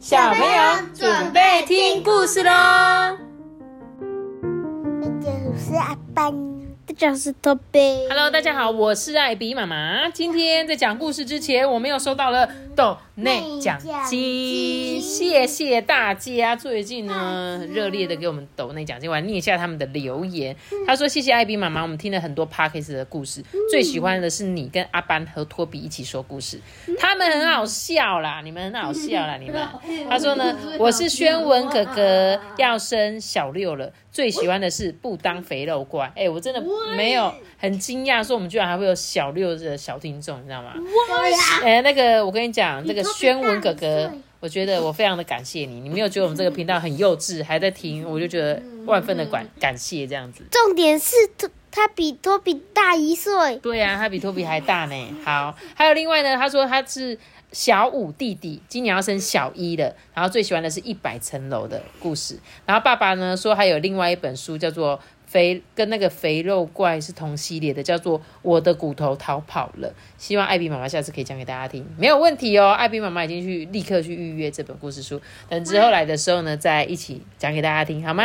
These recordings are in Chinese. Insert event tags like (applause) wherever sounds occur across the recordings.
小朋友准备听故事喽！我是阿班，这就是托比。Hello，大家好，我是艾比妈妈。今天在讲故事之前，我们又收到了抖内奖金，谢谢大家。最近呢，热烈的给我们抖内奖金，我来念一下他们的留言。他说：“谢谢艾比妈妈，我们听了很多 Parkes 的故事，最喜欢的是你跟阿班和托比一起说故事，他们很好笑啦，你们很好笑啦，(laughs) 你们。”他说呢：“我是宣文哥哥，要升小六了，最喜欢的是不当肥肉怪。”哎，我真的没有很惊讶，说我们居然还会有小六的小听众，你知道吗？哇哎，那个我跟你讲，那个宣文哥哥，我觉得我非常的感谢你，你没有觉得我们这个频道很幼稚，还在听，我就觉得万分的感感谢这样子。重点是托他比托比大一岁，对呀、他比托比还大呢。好，还有另外呢，他说他是小五弟弟，今年要升小一了，然后最喜欢的是一百层楼的故事。然后爸爸呢说还有另外一本书叫做。肥跟那个肥肉怪是同系列的，叫做《我的骨头逃跑了》。希望艾比妈妈下次可以讲给大家听，没有问题哦。艾比妈妈已经去立刻去预约这本故事书，等之后来的时候呢，再一起讲给大家听，好吗？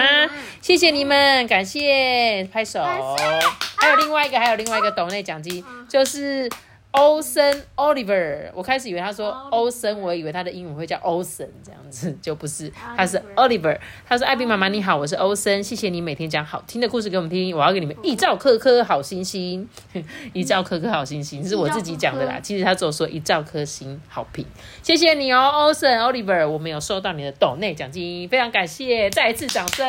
谢谢你们，感谢，拍手。还有另外一个，还有另外一个抖内奖金，就是欧森 Oliver。我开始以为他说欧森，我以为他的英文会叫欧森这样子，就不是，他是 Oliver。他说：“艾比妈妈你好，我是欧森，谢谢你每天讲好听的故事给我们听，我要给你们一兆颗颗好星星，(laughs) 一兆颗颗好星星是我自己讲的啦。其实他只有说一兆颗星好评，谢谢你哦，欧森 Oliver，我们有收到你的抖内奖金，非常感谢，再一次掌声。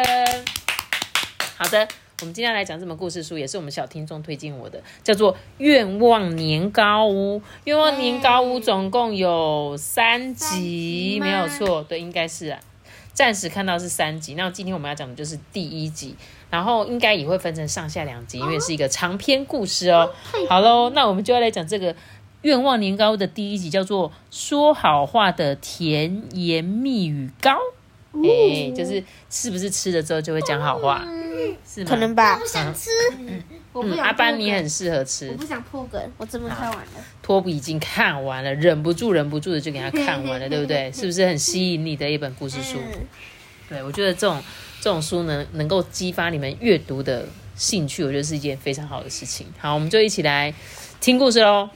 好的，我们今天来讲这本故事书，也是我们小听众推荐我的，叫做《愿望年糕屋》。愿望年糕屋总共有三集，没有错，对，应该是啊。暂时看到是三集，那今天我们要讲的就是第一集，然后应该也会分成上下两集，因为是一个长篇故事哦。好喽，那我们就要来讲这个愿望年糕的第一集，叫做“说好话的甜言蜜语糕”。哎、就是是不是吃了之后就会讲好话？是吗？可能吧不。想吃，我不嗯，想阿班破梗你很适合吃我。不想破梗，我这么看完了。托比已经看完了，忍不住忍不住的就给他看完了，(laughs) 对不对？是不是很吸引你的一本故事书？嗯对，我觉得这种这种书能，能够激发你们阅读的兴趣，我觉得是一件非常好的事情。好，我们就一起来听故事喽。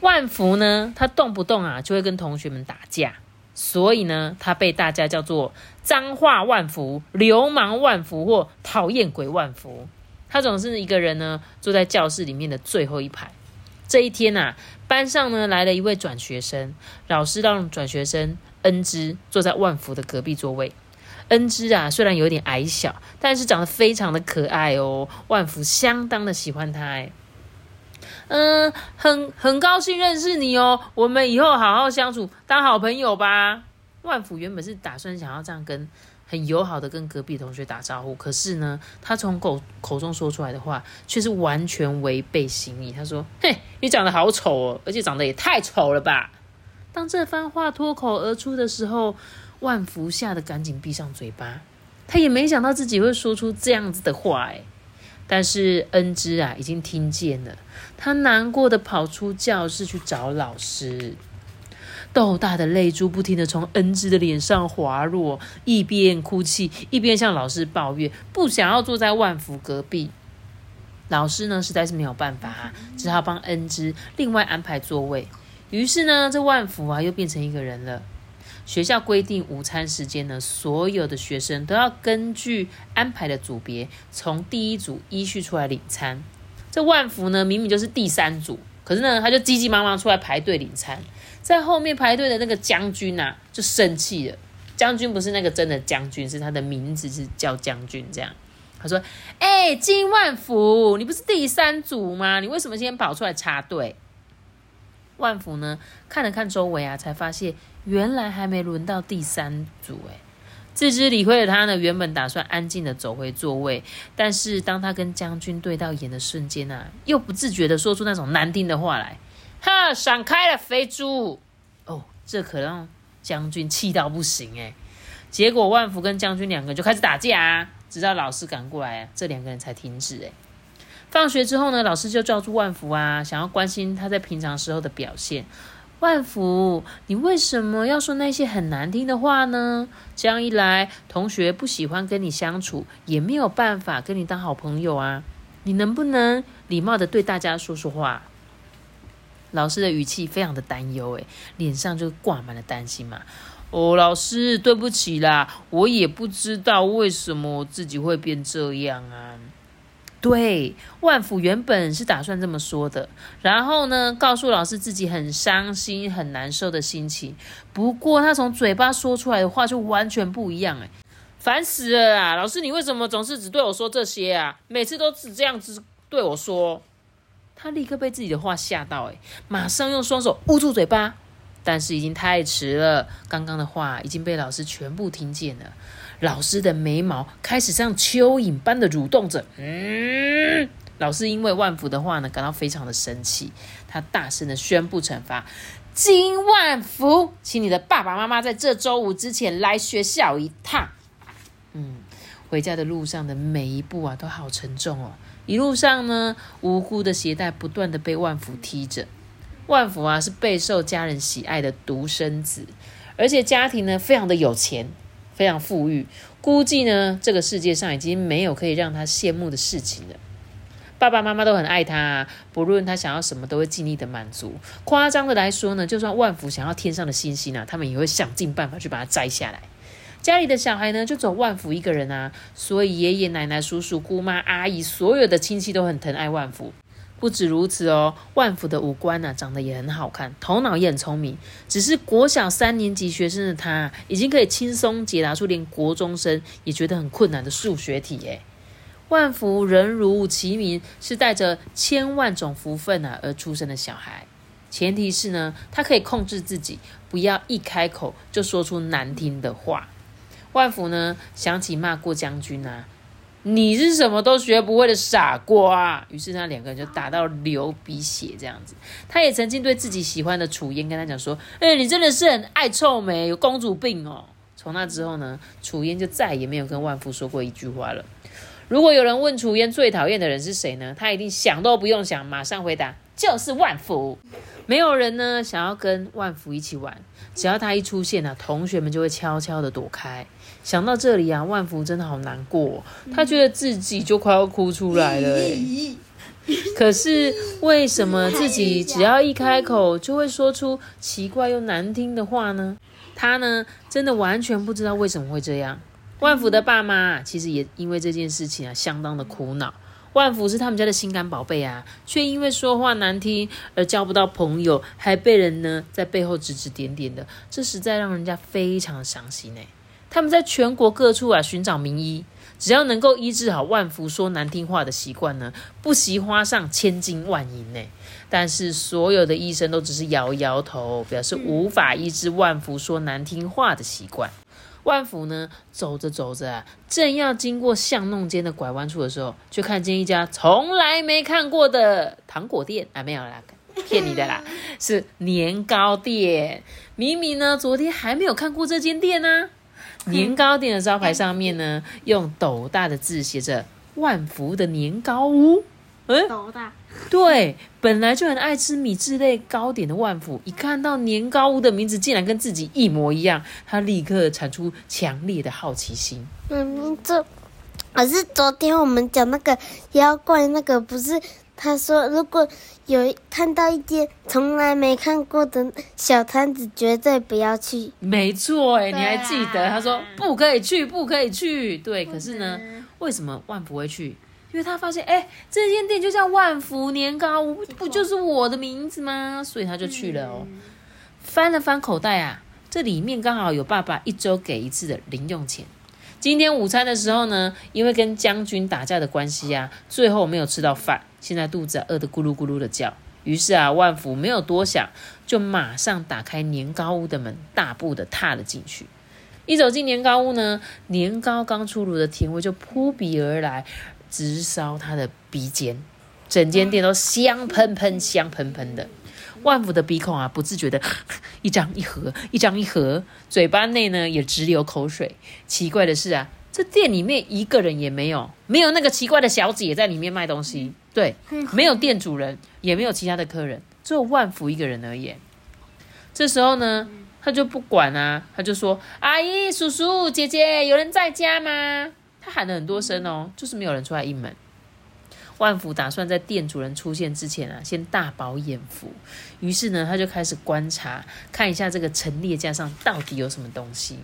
万福呢，他动不动啊就会跟同学们打架，所以呢，他被大家叫做脏话万福、流氓万福或讨厌鬼万福。他总是一个人呢，坐在教室里面的最后一排。这一天啊，班上呢来了一位转学生，老师让转学生恩之坐在万福的隔壁座位。恩之啊，虽然有点矮小，但是长得非常的可爱哦。万福相当的喜欢他，哎，嗯，很很高兴认识你哦。我们以后好好相处，当好朋友吧。万福原本是打算想要这样跟很友好的跟隔壁同学打招呼，可是呢，他从口口中说出来的话却是完全违背心意。他说：“嘿，你长得好丑哦，而且长得也太丑了吧！”当这番话脱口而出的时候，万福吓得赶紧闭上嘴巴。他也没想到自己会说出这样子的话，哎，但是恩之啊已经听见了，他难过的跑出教室去找老师。豆大的泪珠不停的从恩之的脸上滑落，一边哭泣一边向老师抱怨，不想要坐在万福隔壁。老师呢实在是没有办法、只好帮恩之另外安排座位。于是呢，这万福啊又变成一个人了。学校规定午餐时间呢，所有的学生都要根据安排的组别，从第一组依序出来领餐。这万福呢，明明就是第三组，可是呢，他就急急忙忙出来排队领餐。在后面排队的那个将军啊，就生气了。将军不是那个真的将军，是他的名字是叫将军。这样，他说：“哎、金万福，你不是第三组吗？你为什么今天跑出来插队？”万福呢，看了看周围啊，才发现原来还没轮到第三组。哎，自知理亏的他呢，原本打算安静的走回座位，但是当他跟将军对到眼的瞬间啊，又不自觉的说出那种难听的话来：“哈，闪开了，肥猪！”哦，这可让将军气到不行哎。结果万福跟将军两个就开始打架啊，直到老师赶过来啊，这两个人才停止哎。放学之后呢，老师就叫住万福啊，想要关心他在平常时候的表现。万福，你为什么要说那些很难听的话呢？这样一来，同学不喜欢跟你相处，也没有办法跟你当好朋友啊。你能不能礼貌的对大家说说话？老师的语气非常的担忧，诶，脸上就挂满了担心嘛。哦，老师，对不起啦，我也不知道为什么自己会变这样啊。对，万福原本是打算这么说的，然后呢，告诉老师自己很伤心、很难受的心情。不过他从嘴巴说出来的话就完全不一样，诶，烦死了啦！老师，你为什么总是只对我说这些啊？每次都只这样子对我说。他立刻被自己的话吓到，诶，马上用双手捂住嘴巴，但是已经太迟了，刚刚的话已经被老师全部听见了。老师的眉毛开始像蚯蚓般的蠕动着。嗯，老师因为万福的话呢，感到非常的生气，他大声的宣布惩罚：金万福，请你的爸爸妈妈在这周五之前来学校一趟。嗯，回家的路上的每一步啊，都好沉重哦。一路上呢，无辜的鞋带不断的被万福踢着。万福啊，是备受家人喜爱的独生子，而且家庭呢非常的有钱，非常富裕。估计呢，这个世界上已经没有可以让他羡慕的事情了。爸爸妈妈都很爱他，不论他想要什么，都会尽力的满足。夸张的来说呢，就算万福想要天上的星星啊，他们也会想尽办法去把它摘下来。家里的小孩呢，就走万福一个人啊，所以爷爷奶奶、叔叔、姑妈、阿姨，所有的亲戚都很疼爱万福。不止如此哦，万福的五官呢，长得也很好看，头脑也很聪明。只是国小三年级学生的他，已经可以轻松解答出连国中生也觉得很困难的数学题耶。万福人如其名，是带着千万种福分啊而出生的小孩。前提是呢，他可以控制自己，不要一开口就说出难听的话。万福呢，想起骂过将军啊，你是什么都学不会的傻瓜。于是他两个人就打到流鼻血这样子。他也曾经对自己喜欢的楚嫣跟他讲说：“哎，你真的是很爱臭美，有公主病哦。”从那之后呢，楚嫣就再也没有跟万福说过一句话了。如果有人问楚嫣最讨厌的人是谁呢？他一定想都不用想，马上回答就是万福。没有人呢想要跟万福一起玩，只要他一出现呢，同学们就会悄悄的躲开。想到这里啊，万福真的好难过，他觉得自己就快要哭出来了。可是为什么自己只要一开口就会说出奇怪又难听的话呢？他呢，真的完全不知道为什么会这样。万福的爸妈其实也因为这件事情啊，相当的苦恼。万福是他们家的心肝宝贝啊，却因为说话难听而交不到朋友，还被人呢在背后指指点点的，这实在让人家非常的伤心哎。他们在全国各处啊寻找名医，只要能够医治好万福说难听话的习惯呢，不惜花上千金万银呢。但是所有的医生都只是摇摇头，表示无法医治万福说难听话的习惯。万福呢走着走着啊，正要经过巷弄间的拐弯处的时候，就看见一家从来没看过的糖果店啊，没有啦，骗你的啦，(laughs) 是年糕店。明明呢，昨天还没有看过这间店呢。年糕店的招牌上面呢，用斗大的字写着“万福的年糕屋”。嗯，斗大。对，本来就很爱吃米制类糕点的万福，一看到年糕屋的名字竟然跟自己一模一样，他立刻产出强烈的好奇心。嗯，这可是昨天我们讲那个妖怪，那个不是他说如果。有看到一间从来没看过的小摊子，绝对不要去。没错，哎，你还记得？他说不可以去，不可以去。对，可是呢，为什么万福会去？因为他发现，哎，这间店就叫万福年糕，不就是我的名字吗？所以他就去了哦。翻了翻口袋啊，这里面刚好有爸爸一周给一次的零用钱。今天午餐的时候呢，因为跟将军打架的关系啊，最后没有吃到饭。现在肚子饿得咕噜咕噜的叫，于是啊，万福没有多想，就马上打开年糕屋的门，大步的踏了进去。一走进年糕屋呢，年糕刚出炉的甜味就扑鼻而来，直烧他的鼻尖，整间店都香喷喷、香喷喷的。万福的鼻孔啊，不自觉的一张一合，一张一合，嘴巴内呢也直流口水。奇怪的是啊。这店里面一个人也没有，没有那个奇怪的小姐在里面卖东西。对，没有店主人，也没有其他的客人，只有万福一个人而已。这时候呢，他就不管啊，他就说：“阿姨、叔叔、姐姐，有人在家吗？”他喊了很多声哦，就是没有人出来应门。万福打算在店主人出现之前啊，先大饱眼福。于是呢，他就开始观察，看一下这个陈列架上到底有什么东西。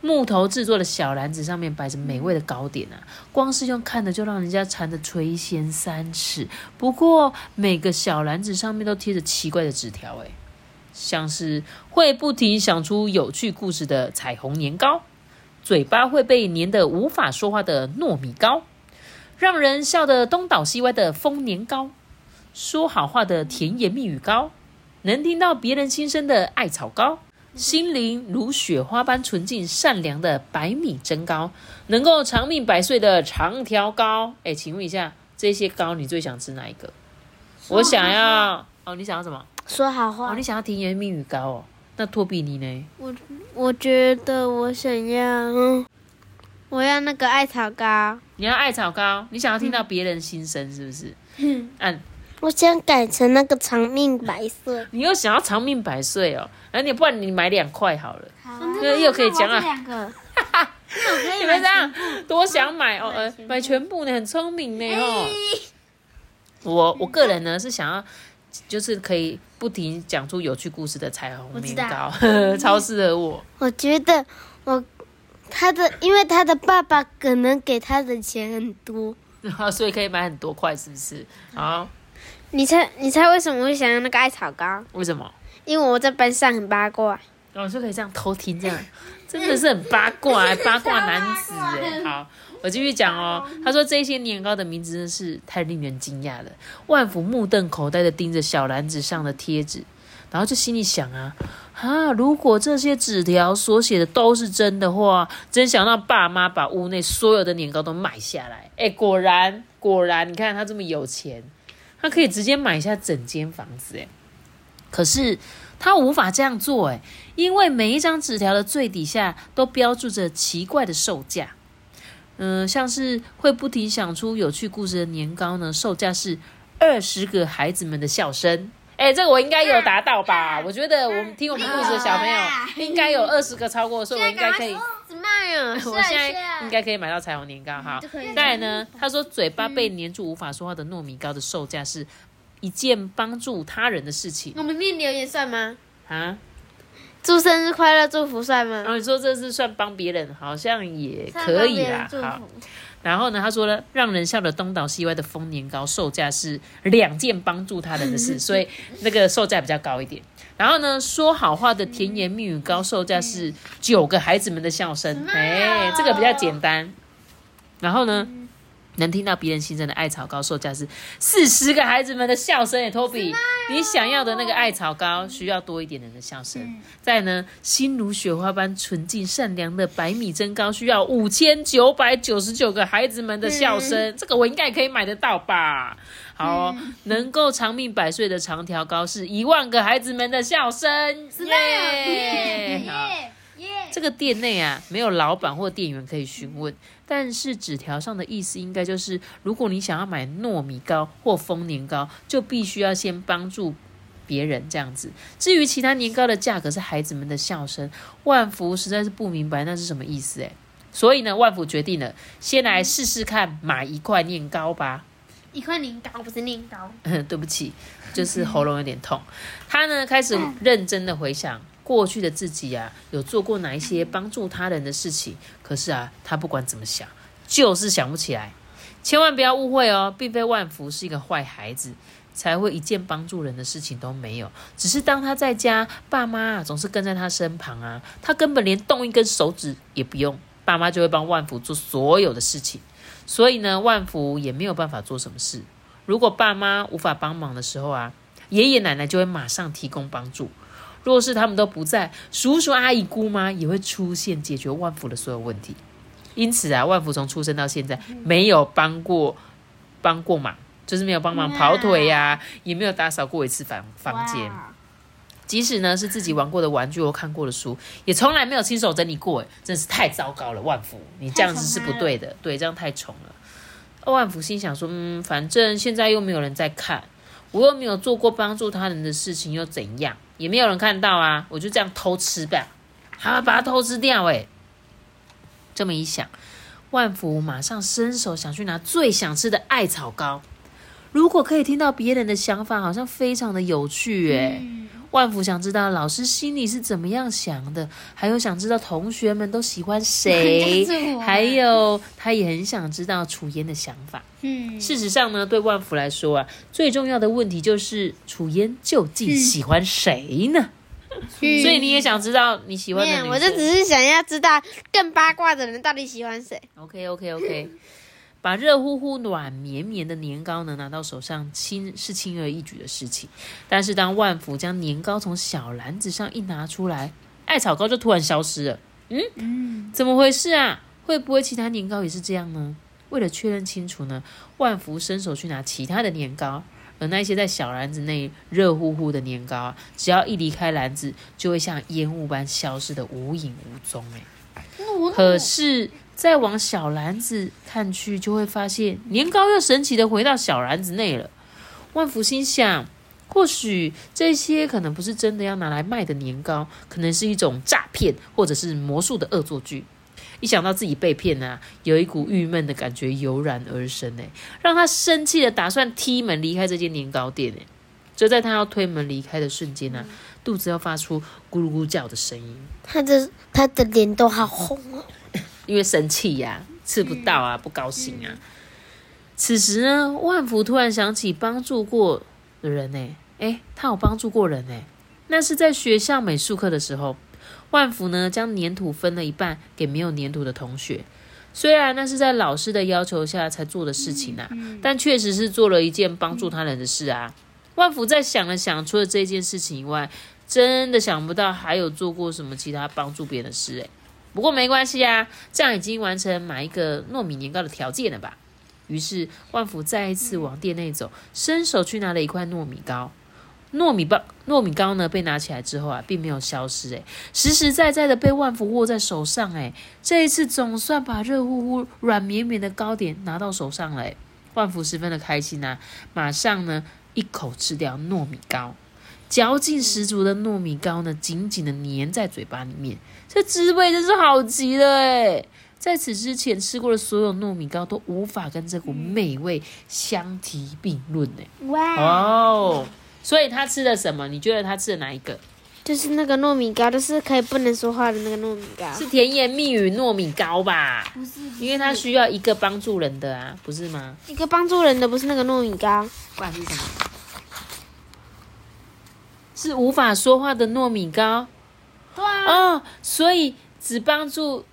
木头制作的小篮子上面摆着美味的糕点啊，光是用看的就让人家馋得垂涎三尺。不过每个小篮子上面都贴着奇怪的纸条，诶，像是会不停想出有趣故事的彩虹年糕，嘴巴会被粘得无法说话的糯米糕，让人笑得东倒西歪的丰年糕，说好话的甜言蜜语糕，能听到别人心声的艾草糕。心灵如雪花般纯净善良的白米蒸糕，能够长命百岁的长条糕。哎，请问一下，这些糕你最想吃哪一个？我想要哦，你想要什么？说好话哦，你想要甜言蜜语糕哦。那托比你呢？我我觉得我想要，嗯，我要那个艾草膏。你要艾草膏，你想要听到别人心声是不是？嗯，按我想改成那个长命百岁。你又想要长命百岁哦，那你不然你买两块好了，好那又可以讲啊。两个，(laughs) 你们这样多想买哦，呃，买全部呢，很聪明呢哦。我我个人呢是想要，就是可以不停讲出有趣故事的彩虹年糕，(laughs) 超适合我。我觉得我他的，因为他的爸爸可能给他的钱很多。(laughs) 所以可以买很多块，是不是？啊，你猜，你猜为什么会想要那个艾草膏？为什么？因为我在班上很八卦。哦，就可以这样偷听，这样 (laughs) 真的是很八卦，(laughs) 八卦男子哎。好，我继续讲哦。他说这些年糕的名字真是太令人惊讶了。万福目瞪口呆的盯着小篮子上的贴纸，然后就心里想啊啊，如果这些纸条所写的都是真的话，真想让爸妈把屋内所有的年糕都买下来。哎，果然果然，你看他这么有钱，他可以直接买下整间房子。哎，可是。他无法这样做，诶，因为每一张纸条的最底下都标注着奇怪的售价。嗯，像是会不停想出有趣故事的年糕呢，售价是二十个孩子们的笑声。哎，这个我应该有达到吧？我觉得我们听我们故事的小朋友应该有二十个超过，所以我应该可以。卖啊！(laughs) 我现在应该可以买到彩虹年糕哈。再来呢，他说嘴巴被粘住无法说话的糯米糕的售价是。一件帮助他人的事情，我们念留言算吗？啊，祝生日快乐祝福算吗？然后你说这是算帮别人，好像也可以啦。好，然后呢，他说呢，让人笑得东倒西歪的丰年糕售价是两件帮助他人的事，(laughs) 所以那个售价比较高一点。然后呢，说好话的甜言蜜语糕售价是九个孩子们的笑声，哎，这个比较简单。然后呢？能听到别人心声的艾草膏，售价是四十个孩子们的笑声耶。托比，你想要的那个艾草膏需要多一点人的笑声。再呢，心如雪花般纯净善良的白米蒸糕需要五千九百九十九个孩子们的笑声。这个我应该可以买得到吧？好，能够长命百岁的长条糕是一万个孩子们的笑声。耶！好。这个店内啊，没有老板或店员可以询问，但是纸条上的意思应该就是，如果你想要买糯米糕或丰年糕，就必须要先帮助别人这样子。至于其他年糕的价格是孩子们的笑声，万福实在是不明白那是什么意思诶。所以呢，万福决定了，先来试试看买一块年糕吧。一块年糕不是年糕，(laughs) 对不起，就是喉咙有点痛。他呢开始认真的回想。过去的自己啊，有做过哪一些帮助他人的事情？可是啊，他不管怎么想，就是想不起来。千万不要误会哦，并非万福是一个坏孩子，才会一件帮助人的事情都没有。只是当他在家，爸妈总是跟在他身旁啊，他根本连动一根手指也不用，爸妈就会帮万福做所有的事情。所以呢，万福也没有办法做什么事。如果爸妈无法帮忙的时候啊，爷爷奶奶就会马上提供帮助。若是他们都不在，叔叔阿姨姑妈也会出现解决万福的所有问题。因此啊，万福从出生到现在没有帮过帮过忙，就是没有帮忙跑腿呀，也没有打扫过一次房房间。即使呢是自己玩过的玩具或看过的书，也从来没有亲手整理过。哎，真是太糟糕了，万福，你这样子是不对的。对，这样太宠了。万福心想说，嗯，反正现在又没有人在看。我又没有做过帮助他人的事情，又怎样？也没有人看到啊，我就这样偷吃吧，好，把它偷吃掉。哎，这么一想，万福马上伸手想去拿最想吃的艾草糕。如果可以听到别人的想法，好像非常的有趣。哎，万福想知道老师心里是怎么样想的，还有想知道同学们都喜欢谁，(laughs) 还有他也很想知道楚嫣的想法。嗯，事实上呢，对万福来说啊，最重要的问题就是楚嫣究竟喜欢谁呢？所以你也想知道你喜欢的我就只是想要知道更八卦的人到底喜欢谁。OK OK OK，把热乎乎、软绵绵的年糕呢拿到手上，轻是轻而易举的事情。但是当万福将年糕从小篮子上一拿出来，艾草糕就突然消失了。嗯嗯，怎么回事啊？会不会其他年糕也是这样呢？为了确认清楚呢，万福伸手去拿其他的年糕，而那些在小篮子内热乎乎的年糕啊，只要一离开篮子，就会像烟雾般消失的无影无踪。哎，可是再往小篮子看去，就会发现年糕又神奇的回到小篮子内了。万福心想，或许这些可能不是真的要拿来卖的年糕，可能是一种诈骗或者是魔术的恶作剧。一想到自己被骗啊，有一股郁闷的感觉油然而生，哎，让他生气的打算踢门离开这间年糕店，哎，就在他要推门离开的瞬间呢、啊，肚子要发出咕噜咕叫的声音，他的他的脸都好红哦。因为生气呀、吃不到啊，不高兴啊。此时呢，万福突然想起帮助过的人呢，诶，他有帮助过人呢，那是在学校美术课的时候。万福呢，将粘土分了一半给没有粘土的同学。虽然那是在老师的要求下才做的事情啊，但确实是做了一件帮助他人的事啊。万福在想了想，除了这件事情以外，真的想不到还有做过什么其他帮助别人的事诶。不过没关系啊，这样已经完成买一个糯米年糕的条件了吧？于是万福再一次往店内走，伸手去拿了一块糯米糕。糯米包糯米糕呢被拿起来之后啊，并没有消失，诶，实实在在的被万福握在手上，诶，这一次总算把热乎乎、软绵绵的糕点拿到手上了，诶，万福十分的开心啊，马上呢一口吃掉糯米糕，嚼劲十足的糯米糕呢，紧紧的粘在嘴巴里面，这滋味真是好极了，诶。在此之前吃过的所有糯米糕都无法跟这股美味相提并论，呢。哇，哦。所以他吃的什么？你觉得他吃的哪一个？就是那个糯米糕，就是可以不能说话的那个糯米糕。是甜言蜜语糯米糕吧？不是，因为他需要一个帮助人的啊，不是吗？一个帮助人的不是那个糯米糕，不然是什么？是无法说话的糯米糕对啊，哦。所以只帮助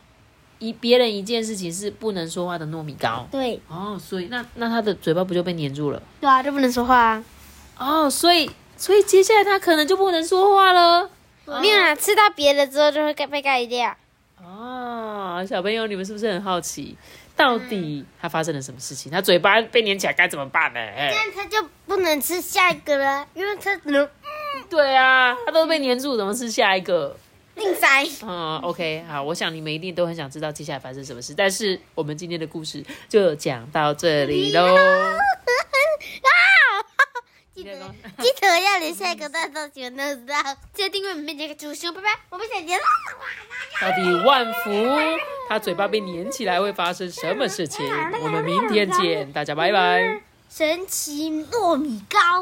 一别人一件事情是不能说话的糯米糕对，哦。所以那那他的嘴巴不就被粘住了？对啊，就不能说话啊。哦，所以所以接下来他可能就不能说话了。没有啦，吃到别的之后就会盖被盖掉。哦，小朋友，你们是不是很好奇，到底他发生了什么事情？他嘴巴被粘起来该怎么办呢？哎这样他就不能吃下一个了，因为他能 (laughs) 对啊，他都被粘住，怎么是下一个？另塞。嗯，OK，好，我想你们一定都很想知道接下来发生什么事，但是我们今天的故事就讲到这里喽。记得记得要连下一个大道喜欢都知道，记得订阅我们这个主胸，拜拜，我们下节了。到底万福他嘴巴被粘起来会发生什么事情？我们明天见，大家拜拜。神奇糯米糕。